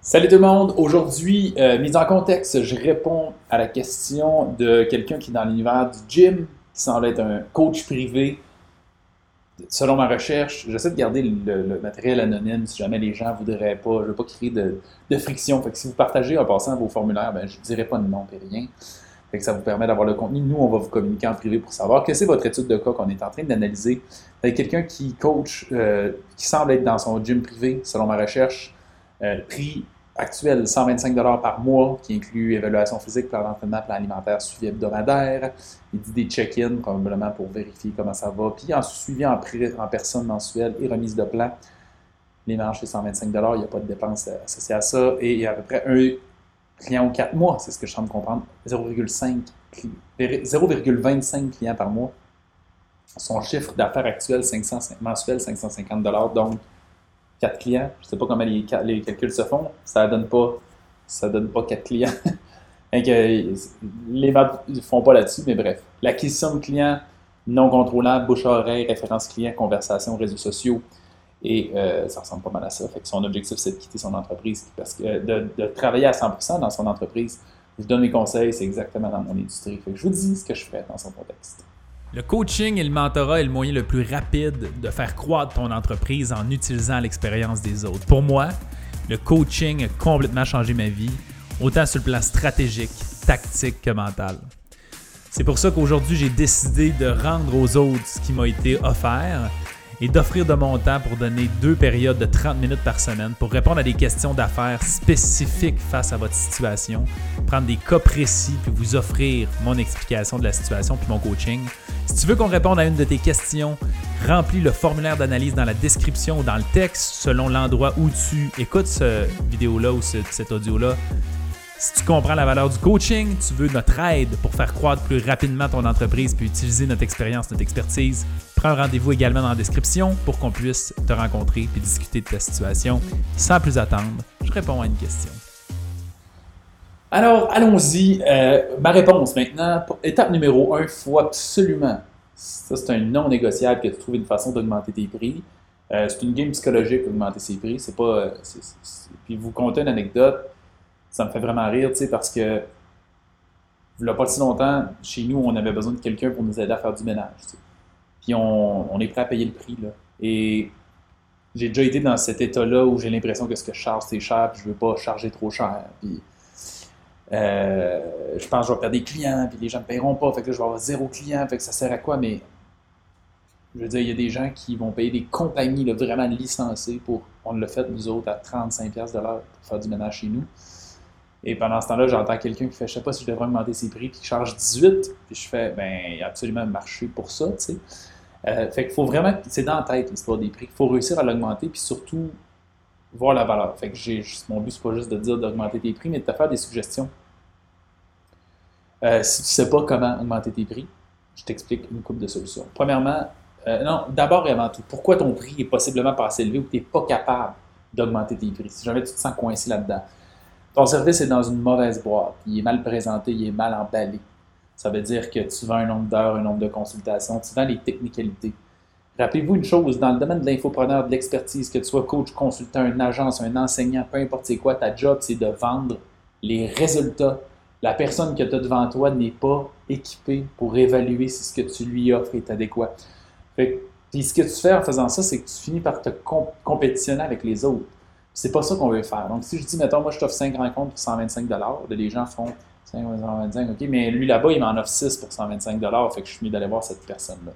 Salut tout le monde! Aujourd'hui, euh, mise en contexte, je réponds à la question de quelqu'un qui est dans l'univers du gym, qui semble être un coach privé. Selon ma recherche, j'essaie de garder le, matériel anonyme si jamais les gens voudraient pas. Je ne veux pas créer de, friction. Si vous partagez en passant vos formulaires, ben, je ne dirai pas de nom et rien. Fait que ça vous permet d'avoir le contenu. Nous, on va vous communiquer en privé pour savoir que c'est votre étude de cas qu'on est en train d'analyser. Quelqu'un qui coach, euh, qui semble être dans son gym privé, selon ma recherche, euh, prix actuel 125 par mois, qui inclut évaluation physique, plan d'entraînement, plan alimentaire, suivi hebdomadaire. Il dit des check-ins, probablement pour vérifier comment ça va. Puis en suivi en, en personne mensuelle et remise de plan. Les marges, c'est 125 il n'y a pas de dépenses associées à ça. Et il y a à peu près un client ou quatre mois, c'est ce que je de comprendre, 0,25 clients par mois. Son chiffre d'affaires actuel 500, mensuel, 550 donc 4 clients. Je ne sais pas comment les, calculs se font. Ça ne donne pas ça donne pas 4 clients. les ventes ne font pas là-dessus, mais bref. L'acquisition de clients non contrôlable, bouche-oreille, référence client, conversation, réseaux sociaux. Et euh, ça ressemble pas mal à ça. Fait que son objectif, c'est de quitter son entreprise parce que de, travailler à 100% dans son entreprise. Je vous donne mes conseils, c'est exactement dans mon industrie. Fait que je vous dis ce que je fais dans son contexte. Le coaching et le mentorat est le moyen le plus rapide de faire croître ton entreprise en utilisant l'expérience des autres. Pour moi, le coaching a complètement changé ma vie, autant sur le plan stratégique, tactique que mental. C'est pour ça qu'aujourd'hui, j'ai décidé de rendre aux autres ce qui m'a été offert et d'offrir de mon temps pour donner deux périodes de 30 minutes par semaine pour répondre à des questions d'affaires spécifiques face à votre situation, prendre des cas précis puis vous offrir mon explication de la situation puis mon coaching. Si tu veux qu'on réponde à une de tes questions, remplis le formulaire d'analyse dans la description ou dans le texte selon l'endroit où tu écoutes cette vidéo-là ou cet audio-là. Si tu comprends la valeur du coaching, tu veux notre aide pour faire croître plus rapidement ton entreprise puis utiliser notre expérience, notre expertise, prends rendez-vous également dans la description pour qu'on puisse te rencontrer puis discuter de ta situation. Sans plus attendre, je réponds à une question. Alors, allons-y. Euh, ma réponse maintenant. Étape numéro un, il faut absolument, ça c'est un non négociable que tu trouves une façon d'augmenter tes prix. Euh, c'est une game psychologique d'augmenter ses prix. C'est pas. Euh, puis vous compter une anecdote ça me fait vraiment rire, tu sais, parce que il a pas si longtemps, chez nous, on avait besoin de quelqu'un pour nous aider à faire du ménage. Puis on, est prêt à payer le prix. Là. Et j'ai déjà été dans cet état-là où j'ai l'impression que ce que je charge, c'est cher, puis je veux pas charger trop cher. Puis euh, je pense que je vais perdre des clients, puis les gens ne paieront pas, fait que là, je vais avoir zéro client, fait que ça sert à quoi? Mais je veux dire, il y a des gens qui vont payer des compagnies là, vraiment licenciées pour, on l'a fait nous autres, à 35$ de l'heure pour faire du ménage chez nous. Et pendant ce temps-là, j'entends quelqu'un qui fait Je sais pas si je devrais augmenter ses prix, puis qui charge 18. Puis je fais Ben, il y a absolument un marché pour ça, tu sais. Euh, fait qu'il faut vraiment, c'est dans la tête l'histoire des prix. Il faut réussir à l'augmenter, puis surtout voir la valeur. Fait que mon but, c'est pas juste de dire d'augmenter tes prix, mais de te faire des suggestions. Euh, si tu sais pas comment augmenter tes prix, je t'explique une coupe de solutions. Premièrement, euh, non, d'abord et avant tout, pourquoi ton prix est possiblement pas assez élevé ou que tu n'es pas capable d'augmenter tes prix? Si jamais tu te sens coincé là-dedans? Ton service est dans une mauvaise boîte, il est mal présenté, il est mal emballé. Ça veut dire que tu vends un nombre d'heures, un nombre de consultations, tu vends les technicalités. Rappelez-vous une chose, dans le domaine de l'infopreneur, de l'expertise, que tu sois coach, consultant, une agence, un enseignant, peu importe c'est quoi, ta job, c'est de vendre les résultats. La personne que tu as devant toi n'est pas équipée pour évaluer si ce que tu lui offres est adéquat. puis ce que tu fais en faisant ça, c'est que tu finis par te compétitionner avec les autres. C'est pas ça qu'on veut faire. Donc, si je dis, mettons, moi, je t'offre 5 rencontres pour 125 les gens font 125, OK, mais lui là-bas, il m'en offre 6 pour 125 fait que je suis mieux d'aller voir cette personne-là.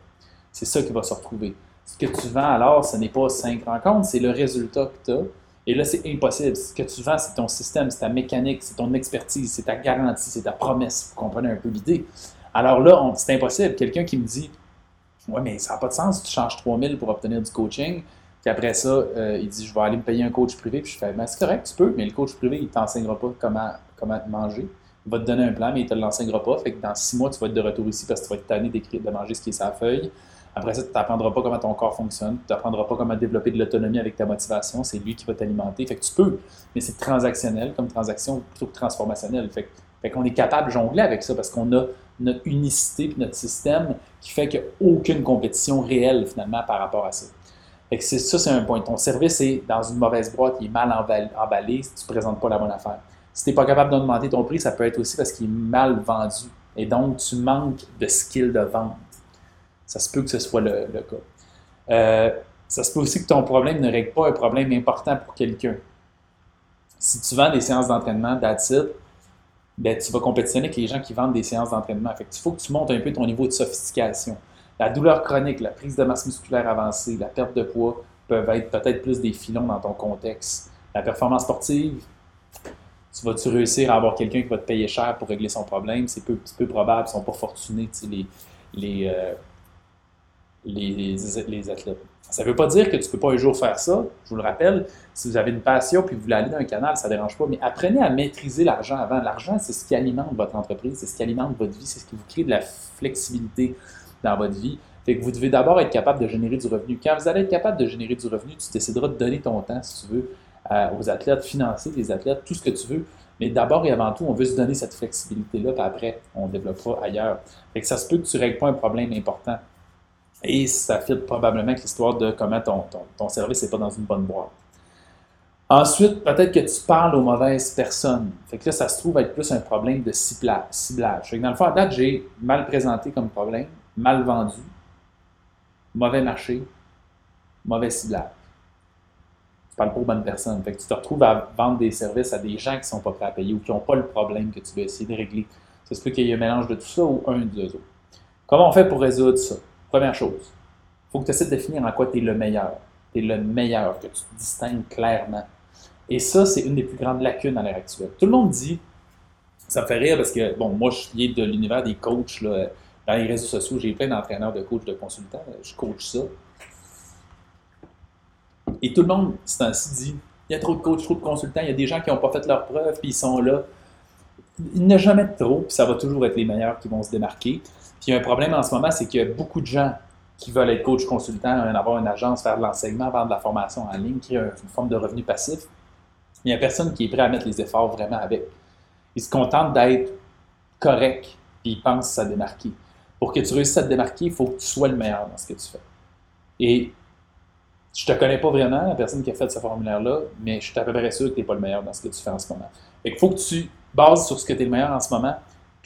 C'est ça qui va se retrouver. Ce que tu vends alors, ce n'est pas 5 rencontres, c'est le résultat que tu as. Et là, c'est impossible. Ce que tu vends, c'est ton système, c'est ta mécanique, c'est ton expertise, c'est ta garantie, c'est ta promesse. Vous comprenez un peu l'idée. Alors là, c'est impossible. Quelqu'un qui me dit Ouais, mais ça n'a pas de sens, tu changes 3000 pour obtenir du coaching. Puis après ça, euh, il dit Je vais aller me payer un coach privé. Puis je fais ben, C'est correct, tu peux, mais le coach privé, il ne t'enseignera pas comment, comment manger. Il va te donner un plan, mais il ne te l'enseignera pas. Fait que dans six mois, tu vas être de retour ici parce que tu vas être tanné de manger ce qui est sa feuille. Après ça, tu n'apprendras pas comment ton corps fonctionne. Tu n'apprendras pas comment développer de l'autonomie avec ta motivation. C'est lui qui va t'alimenter. Fait que tu peux, mais c'est transactionnel comme transaction plutôt que transformationnel. Fait, fait qu'on est capable de jongler avec ça parce qu'on a notre unicité et notre système qui fait qu'il n'y a aucune compétition réelle finalement par rapport à ça. c'est ça, c'est un point. Ton service est dans une mauvaise boîte, il est mal emballé si tu ne présentes pas la bonne affaire. Si tu n'es pas capable d'augmenter ton prix, ça peut être aussi parce qu'il est mal vendu. Et donc, tu manques de skill de vente. Ça se peut que ce soit le, cas. Euh, ça se peut aussi que ton problème ne règle pas un problème important pour quelqu'un. Si tu vends des séances d'entraînement, that's ben, tu vas compétitionner avec les gens qui vendent des séances d'entraînement. Il faut que tu montes un peu ton niveau de sophistication. La douleur chronique, la prise de masse musculaire avancée, la perte de poids peuvent être peut-être plus des filons dans ton contexte. La performance sportive, tu vas-tu réussir à avoir quelqu'un qui va te payer cher pour régler son problème? C'est peu, peu probable, ils ne sont pas fortunés, les, les, euh, les, athlètes. Ça ne veut pas dire que tu ne peux pas un jour faire ça. Je vous le rappelle, si vous avez une passion puis vous voulez aller dans un canal, ça ne dérange pas, mais apprenez à maîtriser l'argent avant. L'argent, c'est ce qui alimente votre entreprise, c'est ce qui alimente votre vie, c'est ce qui vous crée de la flexibilité dans votre vie. Fait que vous devez d'abord être capable de générer du revenu. Quand vous allez être capable de générer du revenu, tu décideras de donner ton temps, si tu veux, aux athlètes, financer les athlètes, tout ce que tu veux. Mais d'abord et avant tout, on veut se donner cette flexibilité-là, puis après, on développera ailleurs. Fait que ça se peut que tu ne règles pas un problème important. Et ça fit probablement avec l'histoire de comment ton, ton, service n'est pas dans une bonne boîte. Ensuite, peut-être que tu parles aux mauvaises personnes. Fait que là, ça se trouve être plus un problème de ciblage. Dans le fond, à date, j'ai mal présenté comme problème, mal vendu, mauvais marché, mauvais ciblage. Tu parles pas aux bonnes personnes. Fait que tu te retrouves à vendre des services à des gens qui sont pas prêts à payer ou qui n'ont pas le problème que tu veux essayer de régler. Ça se peut qu'il y ait un mélange de tout ça ou un des autres. Comment on fait pour résoudre ça? Première chose, il faut que tu essaies de définir en quoi tu es le meilleur. Tu es le meilleur, que tu te distingues clairement. Et ça, c'est une des plus grandes lacunes à l'heure actuelle. Tout le monde dit, ça me fait rire parce que, bon, moi, je suis de l'univers des coachs. Là, dans les réseaux sociaux, j'ai plein d'entraîneurs, de coachs, de consultants. Je coach ça. Et tout le monde, c'est ainsi dit, il y a trop de coachs, trop de consultants, il y a des gens qui n'ont pas fait leur preuve, puis ils sont là. Il n'y a jamais de trop, puis ça va toujours être les meilleurs qui vont se démarquer. Puis il y a un problème en ce moment, c'est qu'il y a beaucoup de gens qui veulent être coach consultant, avoir une agence, faire de l'enseignement, vendre de la formation en ligne, a une forme de revenu passif. Il n'y a personne qui est prêt à mettre les efforts vraiment avec. Ils se contentent d'être correct, puis ils pensent à démarquer. Pour que tu réussisses à te démarquer, il faut que tu sois le meilleur dans ce que tu fais. Et je te connais pas vraiment, la personne qui a fait ce formulaire-là, mais je suis à peu près sûr que tu n'es pas le meilleur dans ce que tu fais en ce moment. il faut que tu bases sur ce que tu es le meilleur en ce moment,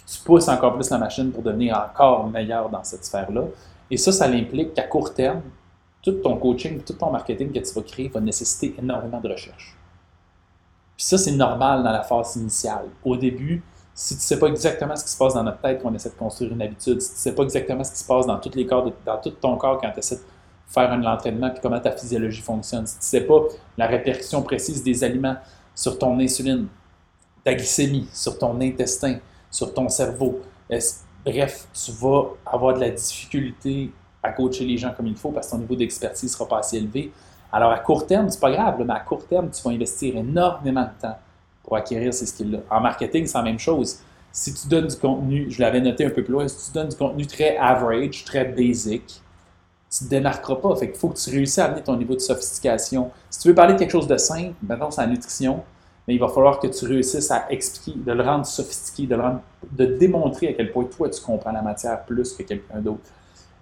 tu pousses encore plus la machine pour devenir encore meilleur dans cette sphère-là. Et ça, ça implique qu'à court terme, tout ton coaching, tout ton marketing que tu vas créer va nécessiter énormément de recherche. Puis ça, c'est normal dans la phase initiale. Au début, si tu ne sais pas exactement ce qui se passe dans notre tête quand on essaie de construire une habitude, si tu ne sais pas exactement ce qui se passe dans, les corps dans tout ton corps quand tu essaies de faire un entraînement, puis comment ta physiologie fonctionne, si tu ne sais pas la répercussion précise des aliments sur ton insuline, ta glycémie, sur ton intestin, sur ton cerveau. Bref, tu vas avoir de la difficulté à coacher les gens comme il faut parce que ton niveau d'expertise ne sera pas assez élevé. Alors, à court terme, c'est pas grave, mais à court terme, tu vas investir énormément de temps pour acquérir ces skills-là. En marketing, c'est la même chose. Si tu donnes du contenu, je l'avais noté un peu plus loin, si tu donnes du contenu très average, très basic, tu ne te démarqueras pas. Fait qu'il faut que tu réussisses à amener ton niveau de sophistication. Si tu veux parler de quelque chose de simple, maintenant c'est la nutrition, mais il va falloir que tu réussisses à expliquer, de le rendre sophistiqué, de, de démontrer à quel point toi tu comprends la matière plus que quelqu'un d'autre.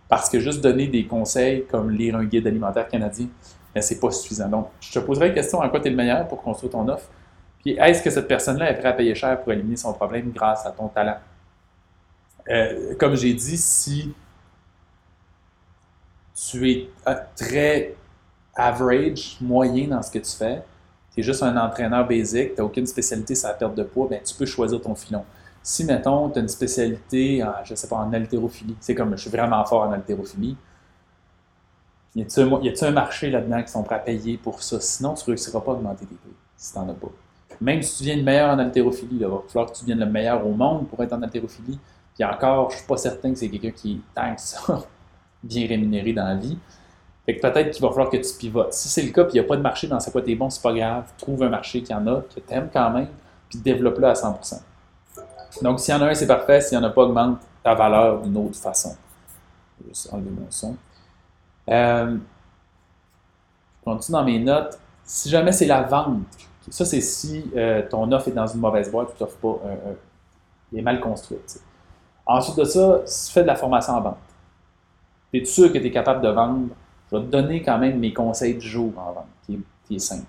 Parce que juste donner des conseils comme lire un guide alimentaire canadien, ce c'est pas suffisant. Donc, je te poserai la question en quoi tu es le meilleur pour construire ton offre? Puis, est-ce que cette personne-là est prête à payer cher pour éliminer son problème grâce à ton talent? Euh, comme j'ai dit, si tu es euh, très average, moyen dans ce que tu fais, tu es juste un entraîneur basique, tu n'as aucune spécialité sur la perte de poids, ben, tu peux choisir ton filon. Si, mettons, tu as une spécialité, en, je sais pas, en haltérophilie, c'est comme je suis vraiment fort en haltérophilie, y a-t-il un, marché là-dedans qui sont prêts à payer pour ça? Sinon, tu ne réussiras pas à augmenter tes prix si tu n'en as pas. Même si tu viens le meilleur en haltérophilie, il va falloir que tu viennes le meilleur au monde pour être en haltérophilie. Puis encore, je ne suis pas certain que c'est quelqu'un qui est ça bien rémunéré dans la vie. Fait que peut-être qu'il va falloir que tu pivotes. Si c'est le cas, puis il n'y a pas de marché dans ce quoi tu es bon, c'est pas grave. Trouve un marché qui en a, que tu aimes quand même, puis développe-le à 100%. Donc, s'il y en a un, c'est parfait. S'il n'y en a pas, augmente ta valeur d'une autre façon. Je vais juste enlever mon son. Euh, je continue dans mes notes. Si jamais c'est la vente, ça c'est si euh, ton offre est dans une mauvaise boîte, tu t'offres pas, un, il est mal construit. Ensuite de ça, si tu fais de la formation en vente, es sûr que tu es capable de vendre Je vais donner quand même mes conseils du jour en vente, qui est, qui est simple.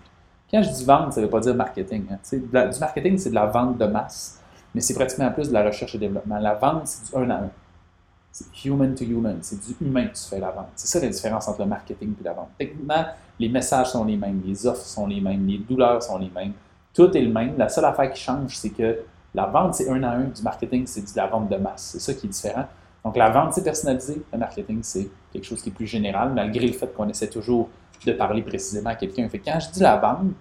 Quand je dis vente, ça ne veut pas dire marketing. Hein. Du marketing, c'est de la vente de masse, mais c'est pratiquement plus de la recherche et développement. La vente, c'est du un à un. C'est human to human. C'est du humain que tu fais la vente. C'est ça la différence entre le marketing et la vente. Techniquement, les messages sont les mêmes, les offres sont les mêmes, les douleurs sont les mêmes. Tout est le même. La seule affaire qui change, c'est que la vente, c'est un à un. Du marketing, c'est de la vente de masse. C'est ça qui est différent. Donc, la vente, c'est personnalisé. Le marketing, c'est quelque chose qui est plus général, malgré le fait qu'on essaie toujours de parler précisément à quelqu'un. Fait quand je dis la vente,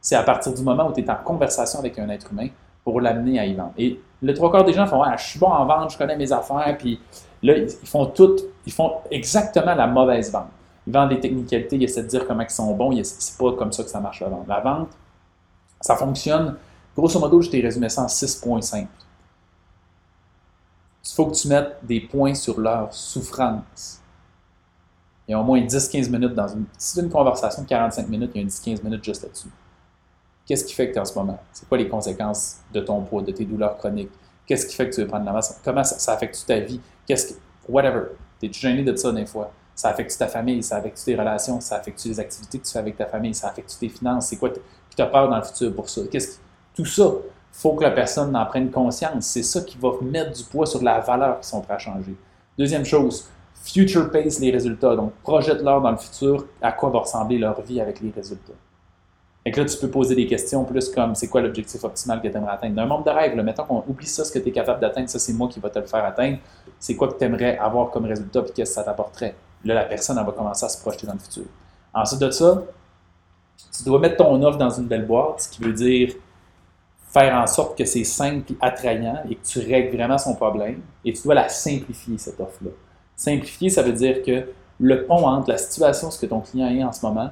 c'est à partir du moment où tu es en conversation avec un être humain pour l'amener à y vendre. Et le trois quarts des gens font ah, Je suis bon en vente, je connais mes affaires, puis là, ils font tout, ils font exactement la mauvaise vente. Ils vendent des technicalités, ils essaient de dire comment ils sont bons, c'est pas comme ça que ça marche la vente. La vente, ça fonctionne, grosso modo, je t'ai résumé ça en 6 points simples. Il faut que tu mettes des points sur leur souffrance. Il y a au moins 10-15 minutes dans une. Si c'est une conversation de 45 minutes, il y a 10-15 minutes juste là-dessus. Qu'est-ce qui fait que tu es en ce moment? C'est quoi les conséquences de ton poids, de tes douleurs chroniques? Qu'est-ce qui fait que tu veux prendre la masse? Comment ça, affecte ta vie? Qu'est-ce que. Whatever. T'es-tu gêné de ça des fois? Ça affecte ta famille, ça affecte tes relations, ça affecte les activités que tu fais avec ta famille, ça affecte tes finances? C'est quoi qui t'a peur dans le futur pour ça? Qu'est-ce Tout ça, faut que la personne en prenne conscience. C'est ça qui va mettre du poids sur la valeur qu'ils sont prêts à changer. Deuxième chose, future pace les résultats. Donc, projette-leur dans le futur à quoi va ressembler leur vie avec les résultats. Et là, tu peux poser des questions plus comme c'est quoi l'objectif optimal que tu aimerais atteindre? Dans un monde de rêve, là, mettons qu'on oublie ça, ce que tu es capable d'atteindre, ça c'est moi qui va te le faire atteindre. C'est quoi que tu aimerais avoir comme résultat et qu'est-ce que ça t'apporterait? Là, la personne, elle va commencer à se projeter dans le futur. Ensuite de ça, tu dois mettre ton offre dans une belle boîte, ce qui veut dire faire en sorte que c'est simple et attrayant et que tu règles vraiment son problème. Et tu dois la simplifier, cette offre-là. Simplifier, ça veut dire que le pont entre la situation, ce que ton client est en ce moment,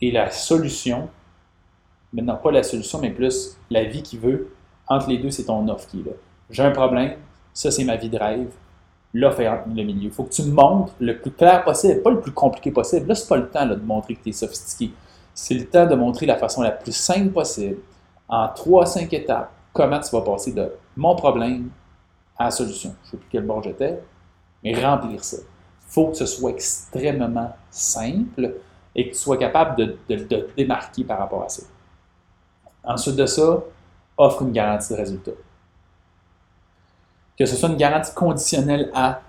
et la solution, maintenant pas la solution, mais plus la vie qu'il veut, entre les deux, c'est ton offre qui est là. J'ai un problème, ça c'est ma vie de rêve, l'offre est le milieu. Il faut que tu montres le plus clair possible, pas le plus compliqué possible. Là, c'est pas le temps de montrer que tu es sophistiqué. C'est le temps de montrer la façon la plus simple possible, en 3-5 étapes, comment tu vas passer de mon problème à la solution. Je ne sais plus quel bord j'étais, mais remplir ça. Il faut que ce soit extrêmement simple et que tu sois capable de, te démarquer par rapport à ça. Ensuite de ça, offre une garantie de résultat. Que ce soit une garantie conditionnelle à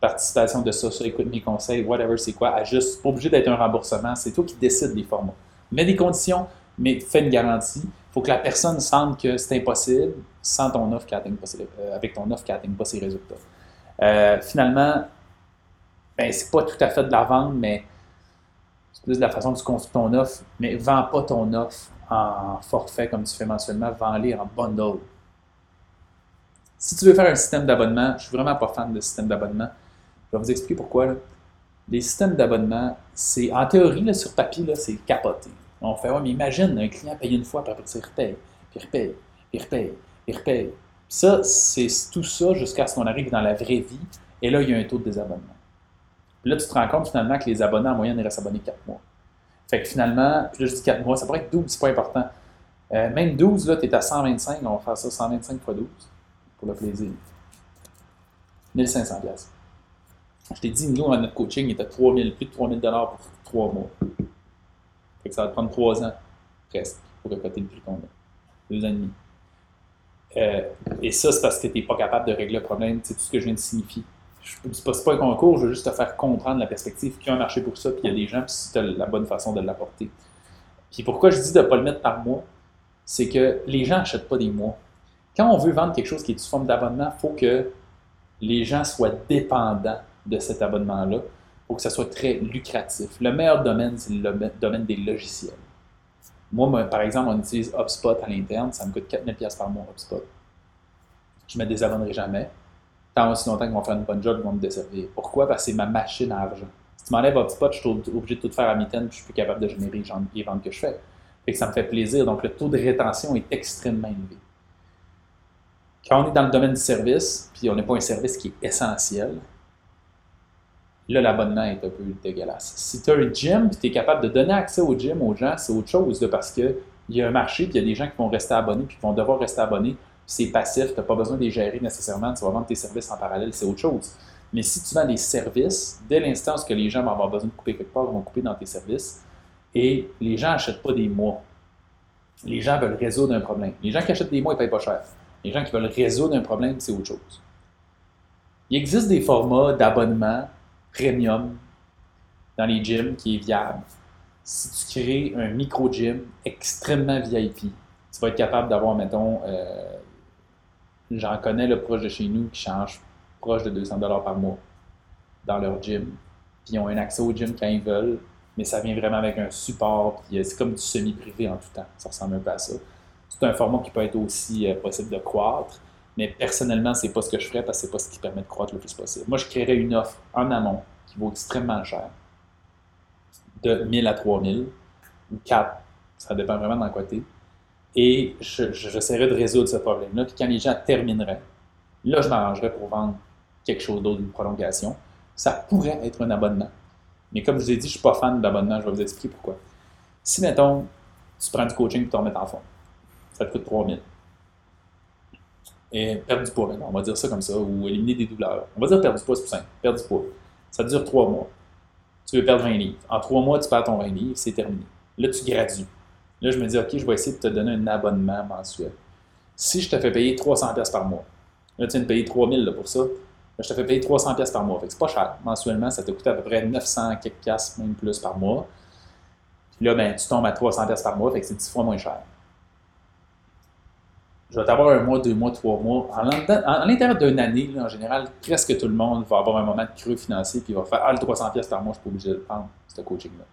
participation de ça, ça, écoute mes conseils, whatever c'est quoi, à juste, pas obligé d'être un remboursement, c'est toi qui décides des formats. Mets des conditions, mais fais une garantie. Faut que la personne sente que c'est impossible sans ton offre euh, avec ton offre qui n'atteigne pas ses résultats. Euh, finalement, ben, c'est pas tout à fait de la vente, mais c'est plus de la façon dont tu construis ton offre, mais vends pas ton offre en forfait comme tu fais mensuellement, vends-les en bundle. Si tu veux faire un système d'abonnement, je suis vraiment pas fan de système d'abonnement. Je vais vous expliquer pourquoi. Les systèmes d'abonnement, c'est en théorie, sur papier, c'est capoté. On fait, ouais, mais imagine, un client paye une fois, puis après, il repaye, puis repaye, puis repaye, puis repaye. Ça, c'est tout ça jusqu'à ce qu'on arrive dans la vraie vie. Et là, il y a un taux de désabonnement. Puis là, tu te rends compte finalement que les abonnés en moyenne, ils restent abonnés 4 mois. Fait que finalement, puis là, je dis 4 mois, ça pourrait être 12, c'est pas important. Euh, même 12, là, tu es à 125, on va faire ça 125 fois 12 pour le plaisir. 1500 pièces. Je t'ai dit, nous, à notre coaching, il était 3000, plus de 3000 dollars pour 3 mois. Fait que ça va te prendre 3 ans, presque, pour récolter le prix qu'on a. 2 ans et demi. Euh, et ça, c'est parce que tu n'es pas capable de régler le problème. C'est tout ce que je viens de signifier je ne pas, pas un concours, je veux juste te faire comprendre la perspective qu'il y a un marché pour ça, puis il y a des gens, puis c'est la bonne façon de l'apporter. Puis pourquoi je dis de ne pas le mettre par mois, c'est que les gens n'achètent pas des mois. Quand on veut vendre quelque chose qui est sous forme d'abonnement, il faut que les gens soient dépendants de cet abonnement-là pour que ça soit très lucratif. Le meilleur domaine, c'est le domaine des logiciels. Moi, par exemple, on utilise HubSpot à l'interne, ça me coûte 4000$ par mois HubSpot. Je ne me désabonnerai jamais tant aussi longtemps qu'ils vont faire une bonne job, ils vont me desservir. Pourquoi? Parce que c'est ma machine à argent. Si tu m'enlèves HubSpot, je suis obligé de tout faire à mi-temps, je suis plus capable de générer les ventes que je fais. Que ça me fait plaisir. Donc, le taux de rétention est extrêmement élevé. Quand on est dans le domaine du service, puis on n'est pas un service qui est essentiel, là, l'abonnement est un peu dégueulasse. Si tu as un gym, puis tu es capable de donner accès au gym aux gens, c'est autre chose, parce qu'il y a un marché, puis il y a des gens qui vont rester abonnés, puis qui vont devoir rester abonnés c'est passif, tu n'as pas besoin de les gérer nécessairement, tu vas vendre tes services en parallèle, c'est autre chose. Mais si tu vends des services, dès l'instant où les gens vont avoir besoin de couper quelque part, ils vont couper dans tes services. Et les gens n'achètent pas des mois. Les gens veulent résoudre un problème. Les gens qui achètent des mois, ils ne payent pas cher. Les gens qui veulent résoudre un problème, c'est autre chose. Il existe des formats d'abonnement premium dans les gyms qui est viable. Si tu crées un micro-gym extrêmement VIP, tu vas être capable d'avoir, mettons, euh, j'en connais le proche de chez nous qui change proche de 200 par mois dans leur gym. Puis ils ont un accès au gym quand ils veulent, mais ça vient vraiment avec un support. Puis euh, c'est comme du semi-privé en tout temps. Ça ressemble un peu à ça. C'est un format qui peut être aussi euh, possible de croître. Mais personnellement, c'est pas ce que je ferais parce que c'est pas ce qui permet de croître le plus possible. Moi, je créerais une offre en amont qui vaut extrêmement cher, de 1000 à 3000 ou 4, ça dépend vraiment d'un côté. Et j'essaierais de résoudre ce problème-là. Puis quand les gens termineraient, là, je m'arrangerais pour vendre quelque chose d'autre, une prolongation. Ça pourrait être un abonnement. Mais comme je vous ai dit, je ne suis pas fan d'abonnement. Je vais vous expliquer pourquoi. Si, mettons, tu prends du coaching tu te remets en fond, ça te coûte 3000. Et perdre du poids, on va dire ça comme ça, ou éliminer des douleurs. On va dire perdre du poids, c'est plus simple. Perdre du poids. Ça dure 3 mois. Tu veux perdre 20 livres. En 3 mois, tu perds ton 20 livres, c'est terminé. Là, tu gradues. Là, je me dis, OK, je vais essayer de te donner un abonnement mensuel. Si je te fais payer 300$ par mois, là, tu viens de payer 3000 pour ça, je te fais payer 300 pièces par mois. Fait que c'est pas cher. Mensuellement, ça te coûte à peu près 900 quelques pièces, même plus par mois. Puis là, ben, tu tombes à 300 pièces par mois, fait que c'est 10 fois moins cher. Je vais t'avoir un mois, deux mois, trois mois. En, l'intérieur d'une année, en général, presque tout le monde va avoir un moment de creux financier, puis il va faire Ah, le 300 pièces par mois, je suis pas obligé de le prendre, ce coaching-là.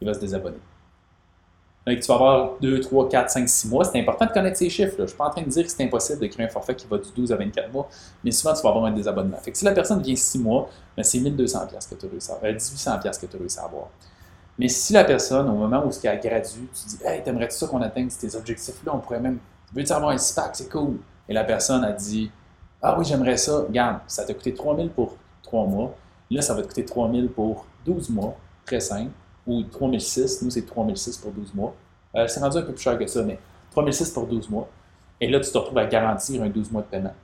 Il va se désabonner. Donc, tu vas avoir 2, 3, 4, 5, 6 mois. C'est important de connaître ces chiffres. Je ne suis pas en train de dire que c'est impossible de créer un forfait qui va du 12 à 24 mois, mais souvent, tu vas avoir un désabonnement. Fait que si la personne vient 6 mois, ben, c'est 1200 que tu as réussi à avoir, 1800 que tu as réussi à avoir. Mais si la personne, au moment où a gradue, tu dis Hey, t'aimerais-tu ça qu'on atteigne ces objectifs-là? On pourrait même. Veux-tu avoir un SPAC C'est cool. Et la personne a dit Ah oui, j'aimerais ça. Regarde, ça t'a coûté 3000 pour 3 mois. Là, ça va te coûter 3000 pour 12 mois. Très simple. Ou 3006. Nous, c'est 3006 pour 12 mois. Euh, c'est rendu un peu plus cher que ça, mais 3006 pour 12 mois. Et là, tu te retrouves à garantir un 12 mois de paiement.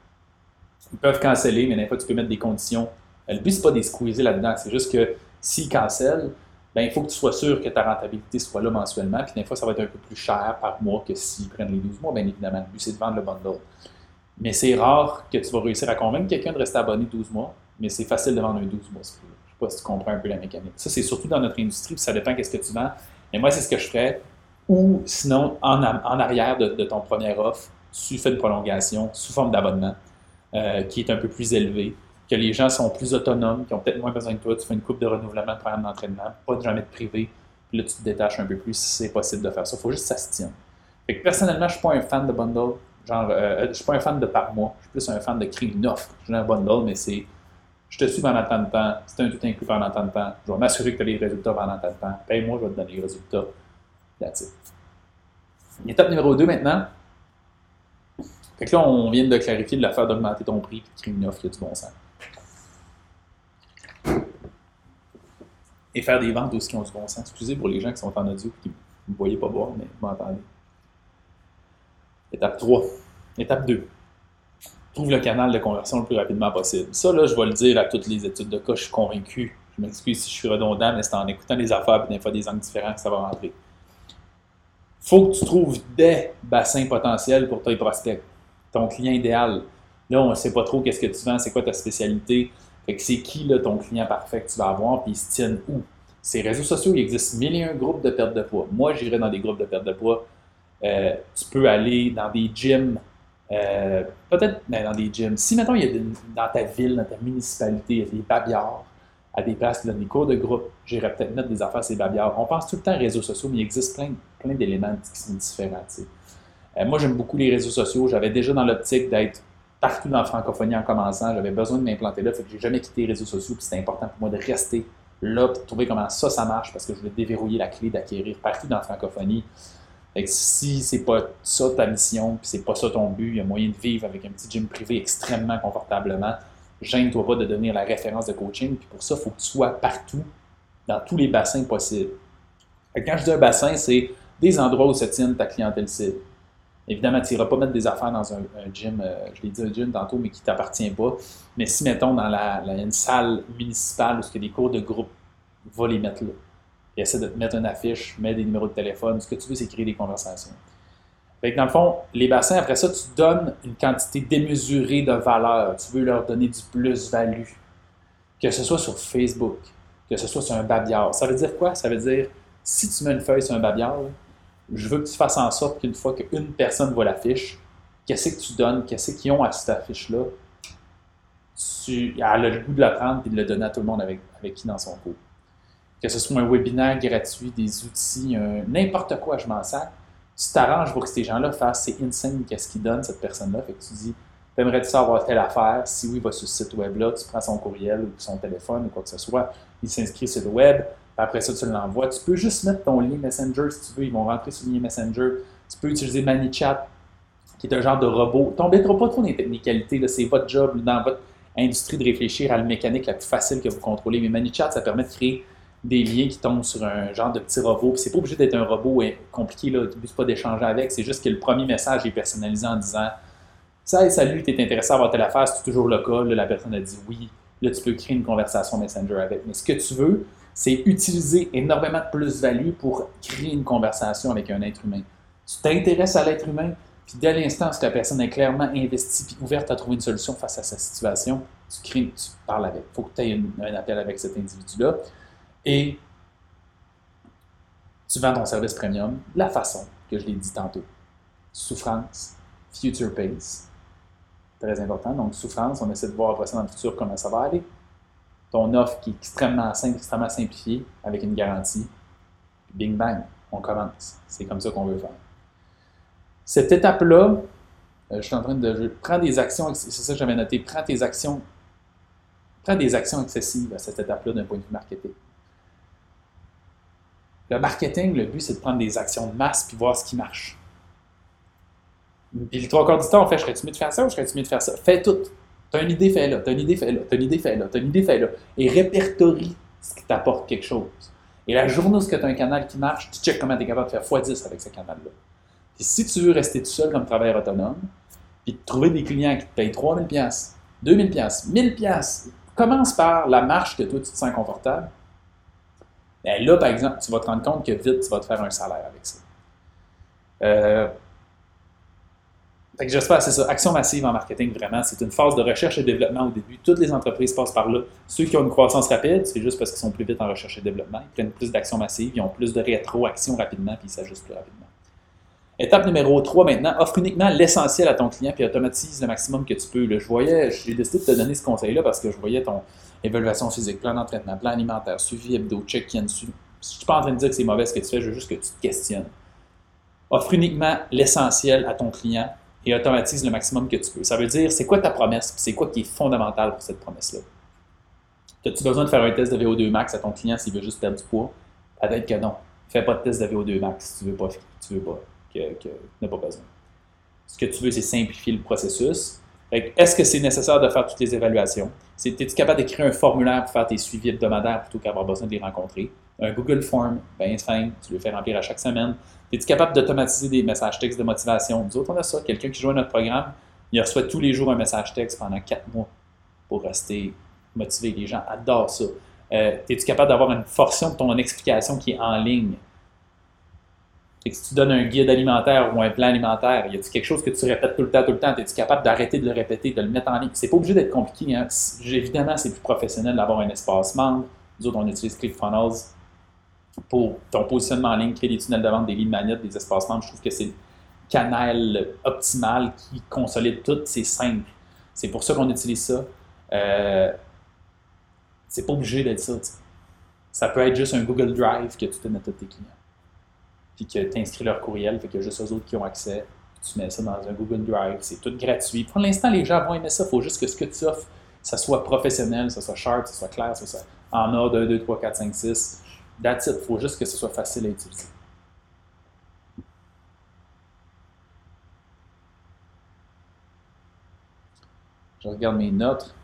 Ils peuvent canceller, mais des fois, tu peux mettre des conditions. Euh, le but, ce pas des squeezer là-dedans. C'est juste que s'ils cancellent, ben, il faut que tu sois sûr que ta rentabilité soit là mensuellement. Puis des fois, ça va être un peu plus cher par mois que s'ils prennent les 12 mois, bien évidemment. Le but, c'est de vendre le bundle. Mais c'est rare que tu vas réussir à convaincre quelqu'un de rester abonné 12 mois, mais c'est facile de vendre un 12 mois. Je ne sais pas si tu comprends un peu la mécanique. Ça, c'est surtout dans notre industrie, puis ça dépend qu'est-ce que tu vends. Mais moi, c'est ce que je ferais. Ou sinon, en, arrière de, ton première offre, tu fais une prolongation sous forme d'abonnement euh, qui est un peu plus élevé, que les gens sont plus autonomes, qui ont peut-être moins besoin de toi. Tu fais une coupe de renouvellement de programme d'entraînement, pas de jamais de privé. Puis là, tu te détaches un peu plus si c'est possible de faire ça. Il faut juste que ça se tienne. Fait que personnellement, je ne suis pas un fan de bundle. Genre, euh, je suis pas un fan de par mois. Je suis plus un fan de créer une offre. Je un bundle, mais c'est je te suis pendant tant de temps, c'est un tout inclus pendant tant de temps. Je vais m'assurer que tu as les résultats pendant tant de temps. Paye-moi, je vais te donner les résultats. That's it. Étape numéro 2 maintenant. Fait que là, on vient de clarifier de d'augmenter ton prix et de créer une offre qui a du bon sens. Et faire des ventes aussi qui ont du bon sens. Excusez pour les gens qui sont en audio et qui ne me voyez pas boire, mais vous m'entendez. Étape 3. Étape 2. Trouve le canal de conversion le plus rapidement possible. Ça, là, je vais le dire à toutes les études de cas, je suis convaincu. Je m'excuse si je suis redondant, mais c'est en écoutant les affaires et des fois des angles différents que ça va rentrer faut que tu trouves des bassins potentiels pour tes prospects, ton client idéal. Là, on ne sait pas trop qu'est-ce que tu vends, c'est quoi ta spécialité. Fait que c'est qui ton client parfait que tu vas avoir, puis ils se tiennent où? Ces réseaux sociaux, il existe mille et un groupes de perte de poids. Moi, j'irai dans des groupes de perte de poids. Euh, tu peux aller dans des gyms, euh, peut-être ben, dans des gyms. Si, maintenant il y a dans ta ville, dans ta municipalité, il y a des babillards, à des places qui donnent des cours de groupe. J'irais peut-être mettre des affaires, ces babillards. On pense tout le temps aux réseaux sociaux, mais il existe plein, plein d'éléments qui sont différents. Euh, moi, j'aime beaucoup les réseaux sociaux. J'avais déjà dans l'optique d'être partout dans la francophonie en commençant. J'avais besoin de m'implanter là. Fait que j'ai jamais quitté les réseaux sociaux. Puis c'était important pour moi de rester là pour trouver comment ça, ça marche parce que je voulais déverrouiller la clé d'acquérir partout dans la francophonie. Fait que si c'est pas ça ta mission, puis c'est pas ça ton but, il y a moyen de vivre avec un petit gym privé extrêmement confortablement gêne-toi pas de devenir la référence de coaching. Puis pour ça, il faut que tu sois partout, dans tous les bassins possibles. quand je dis un bassin, c'est des endroits où se tient ta clientèle cible. Évidemment, tu n'iras pas mettre des affaires dans un, gym, euh, je l'ai dit un gym tantôt, mais qui ne t'appartient pas. Mais si, mettons, dans la, une salle municipale où il y a des cours de groupe, va les mettre là. Et essaie de te mettre une affiche, mets des numéros de téléphone. Ce que tu veux, c'est créer des conversations. Fait dans le fond, les bassins, après ça, tu donnes une quantité démesurée de valeur. Tu veux leur donner du plus-value. Que ce soit sur Facebook, que ce soit sur un babillard. Ça veut dire quoi? Ça veut dire, si tu mets une feuille sur un babillard, je veux que tu fasses en sorte qu'une fois qu'une personne voit l'affiche, qu'est-ce que tu donnes, qu'est-ce qu'ils ont à cette affiche-là, tu, elle a le goût de la prendre et de le donner à tout le monde avec, qui dans son cours. Que ce soit un webinaire gratuit, des outils, n'importe quoi, je m'en sers. Tu t'arranges pour que ces gens-là fassent, c'est insane qu'est-ce qu'ils donnent, cette personne-là. Fait que tu dis, t'aimerais-tu savoir telle affaire? Si oui, va sur ce site web-là, tu prends son courriel ou son téléphone ou quoi que ce soit, il s'inscrit sur le web, après ça, tu l'envoies. Tu peux juste mettre ton lien Messenger si tu veux. Ils vont rentrer sur le lien Messenger. Tu peux utiliser ManyChat, qui est un genre de robot. T'embêteras pas trop dans les technicalités. C'est votre job dans votre industrie de réfléchir à la mécanique la plus facile que vous contrôlez. Mais ManyChat, ça permet de créer des liens qui tombent sur un genre de petit robot. C'est pas obligé d'être un robot compliqué, là, tu pas d'échanger avec. C'est juste que le premier message est personnalisé en disant Salut, tu es intéressé à avoir telle affaire, c'est toujours le cas. la personne a dit oui. Là, tu peux créer une conversation Messenger avec. Mais ce que tu veux, c'est utiliser énormément de plus-value pour créer une conversation avec un être humain. Tu t'intéresses à l'être humain, puis dès l'instant où la personne est clairement investie et ouverte à trouver une solution face à sa situation, tu crées, tu parles avec. Il faut que tu aies un appel avec cet individu-là. Et tu vends ton service premium la façon que je l'ai dit tantôt. Souffrance, future pace. Très important. Donc, souffrance, on essaie de voir après ça dans le futur comment ça va aller ton offre qui est extrêmement simple, extrêmement simplifiée, avec une garantie. bing bang, on commence. C'est comme ça qu'on veut faire. Cette étape-là, euh, je suis en train de. Je prends des actions, c'est ça que j'avais noté, prends tes actions, prends des actions excessives à cette étape-là d'un point de vue marketing. Le marketing, le but, c'est de prendre des actions de masse puis voir ce qui marche. Puis le trois quarts du temps, on fait serais-tu mieux de faire ça ou serais-tu mieux de faire ça? Fais tout. T'as une idée, fais-la. T'as une idée, fais-la. T'as une idée, fais-la. T'as une idée, fais-la. Et répertorie ce qui t'apporte quelque chose. Et la journée où tu as un canal qui marche, tu checkes comment tu es capable de faire x10 avec ce canal-là. Puis si tu veux rester tout seul comme travailleur autonome, puis trouver des clients qui te payent 3000 pièces, 2000 pièces, 1000 pièces, commence par la marche que toi tu te sens confortable. Bien là, par exemple, tu vas te rendre compte que vite, tu vas te faire un salaire avec ça. Euh, j'espère, c'est ça. Action massive en marketing, vraiment, c'est une phase de recherche et développement au début. Toutes les entreprises passent par là. Ceux qui ont une croissance rapide, c'est juste parce qu'ils sont plus vite en recherche et développement. Ils prennent plus d'actions massives, ils ont plus de rétroaction rapidement, puis ils s'ajustent plus rapidement. Étape numéro 3 maintenant, offre uniquement l'essentiel à ton client puis automatise le maximum que tu peux. je voyais, j'ai décidé de te donner ce conseil-là parce que je voyais ton évaluation physique, plan d'entraînement, plan alimentaire, suivi hebdo, check-in. Je ne suis pas en train de dire que c'est mauvais ce que tu fais, je veux juste que tu te questionnes. Offre uniquement l'essentiel à ton client et automatise le maximum que tu peux. Ça veut dire, c'est quoi ta promesse, c'est quoi qui est fondamental pour cette promesse-là? As-tu besoin de faire un test de VO2 max à ton client s'il veut juste perdre du poids? Peut-être que non. Fais pas de test de VO2 max si tu veux pas, tu veux pas, que, que n'as pas besoin. Ce que tu veux, c'est simplifier le processus. Est-ce que c'est nécessaire de faire toutes les évaluations? Es-tu capable d'écrire un formulaire pour faire tes suivis hebdomadaires plutôt qu'avoir besoin de les rencontrer? Un Google Form, bien fin, tu le fais remplir à chaque semaine. Es-tu capable d'automatiser des messages textes de motivation? Nous autres, on a ça. Quelqu'un qui joue à notre programme, il reçoit tous les jours un message texte pendant quatre mois pour rester motivé. Les gens adorent ça. Euh, Es-tu capable d'avoir une portion de ton explication qui est en ligne? Et si tu donnes un guide alimentaire ou un plan alimentaire, y a-t-il quelque chose que tu répètes tout le temps, tout le temps? Es-tu capable d'arrêter de le répéter, de le mettre en ligne? C'est pas obligé d'être compliqué. Hein? Évidemment, c'est plus professionnel d'avoir un espace membre. Nous autres, on utilise ClickFunnels pour ton positionnement en ligne, créer des tunnels de vente, des lignes manettes, des espaces membres. Je trouve que c'est le canal optimal qui consolide tout. C'est simple. C'est pour ça qu'on utilise ça. Euh, c'est pas obligé d'être ça. Ça peut être juste un Google Drive que tu mets à tous tes clients puis que tu inscris leur courriel, fait qu'il y a juste eux autres qui ont accès. Tu mets ça dans un Google Drive, c'est tout gratuit. Pour l'instant, les gens vont aimer ça. Il faut juste que ce que tu offres, ça soit professionnel, ça soit sharp, ça soit clair, ça soit en ordre 1, 2, 3, 4, 5, 6. That's it. Il faut juste que ce soit facile à utiliser. Je regarde mes notes.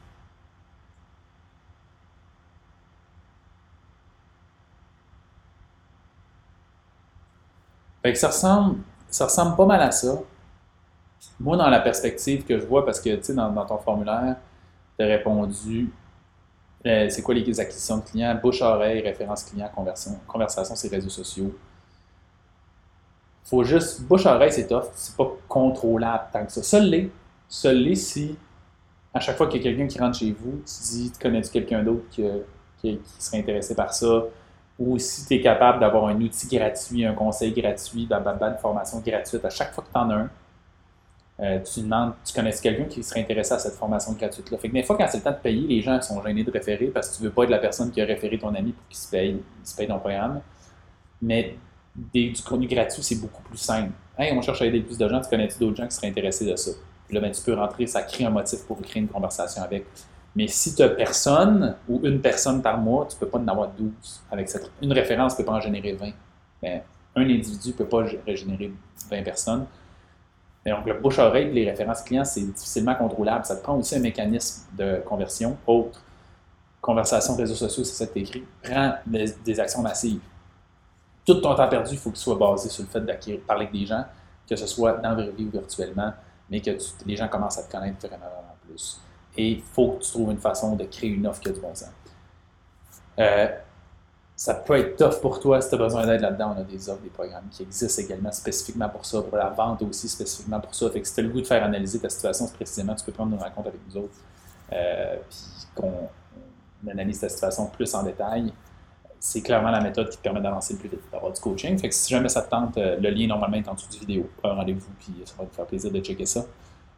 Ça ressemble, ça ressemble pas mal à ça. Moi, dans la perspective que je vois, parce que tu sais, dans, ton formulaire, tu as répondu euh, c'est quoi les acquisitions de clients, bouche-oreille, référence client, conversion, conversation les réseaux sociaux. Faut juste, bouche-oreille, c'est tough, c'est pas contrôlable tant que ça. Seul l'est. Seul l'est si, à chaque fois qu'il y a quelqu'un qui rentre chez vous, tu dis, tu connais-tu quelqu'un d'autre qui, serait intéressé par ça, ou si tu es capable d'avoir un outil gratuit, un conseil gratuit, une formation gratuite à chaque fois que tu en as un, euh, tu demandes, tu connais quelqu'un qui serait intéressé à cette formation gratuite-là. Fait que des fois, quand c'est le temps de payer, les gens sont gênés de référer parce que tu veux pas être la personne qui a référé ton ami pour qu'il se paye, il se paye ton programme. Mais du contenu gratuit, c'est beaucoup plus simple. Hey, on cherche à aider plus de gens, tu connais-tu d'autres gens qui seraient intéressés de ça? là, ben, tu peux rentrer, ça crée un motif pour créer une conversation avec. Mais si tu as personne ou une personne par mois, tu ne peux pas en avoir 12. Avec cette, une référence ne peut pas en générer 20. Ben, un individu ne peut pas régénérer 20 personnes. Donc, le bouche-oreille les références clients, c'est difficilement contrôlable. Ça te prend aussi un mécanisme de conversion autre. Conversation, réseaux sociaux, c'est ça que tu écrit. Prends des, actions massives. Tout ton temps perdu, il faut qu'il soit basé sur le fait d'acquérir, parler avec des gens, que ce soit dans la vie ou virtuellement, mais que les gens commencent à te connaître vraiment, vraiment plus. Et il faut que tu trouves une façon de créer une offre qui a du bon sens. Euh, ça peut être tough pour toi si tu as besoin d'aide là-dedans. On a des offres, des programmes qui existent également spécifiquement pour ça, pour la vente aussi spécifiquement pour ça. Si tu as le goût de faire analyser ta situation précisément, tu peux prendre une rencontre avec nous autres, euh, puis qu'on analyse ta situation plus en détail. C'est clairement la méthode qui te permet d'avancer le plus vite, d'avoir du coaching. Fait que si jamais ça te tente, euh, le lien normalement est en dessous du vidéo. Prends rendez-vous, puis ça va te faire plaisir de checker ça.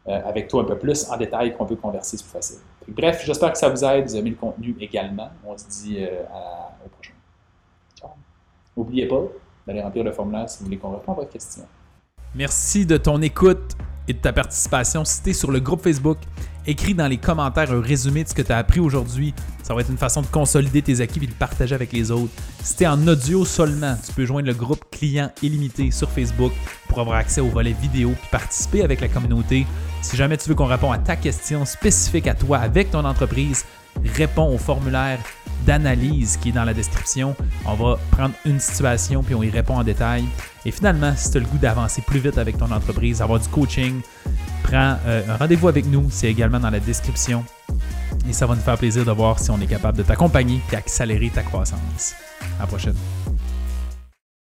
Euh, avec toi un peu plus en détail qu'on peut converser, c'est plus facile. bref, j'espère que ça vous aide. Vous avez le contenu également. On se dit au prochain. N'oubliez pas d'aller remplir le formulaire si vous voulez qu'on réponde à votre question. Merci de ton écoute et de ta participation. Si tu es sur le groupe Facebook, écris dans les commentaires un résumé de ce que tu as appris aujourd'hui. Ça va être une façon de consolider tes acquis et de le partager avec les autres. Si tu es en audio seulement, tu peux joindre le groupe client illimité sur Facebook pour avoir accès au volet vidéo et participer avec la communauté. Si jamais tu veux qu'on réponde à ta question spécifique à toi avec ton entreprise, réponds au formulaire d'analyse qui est dans la description. On va prendre une situation puis on y répond en détail. Et finalement, si tu as le goût d'avancer plus vite avec ton entreprise, avoir du coaching, prends euh, un rendez-vous avec nous. C'est également dans la description. Et ça va nous faire plaisir de voir si on est capable de t'accompagner et accélérer ta croissance. À la prochaine.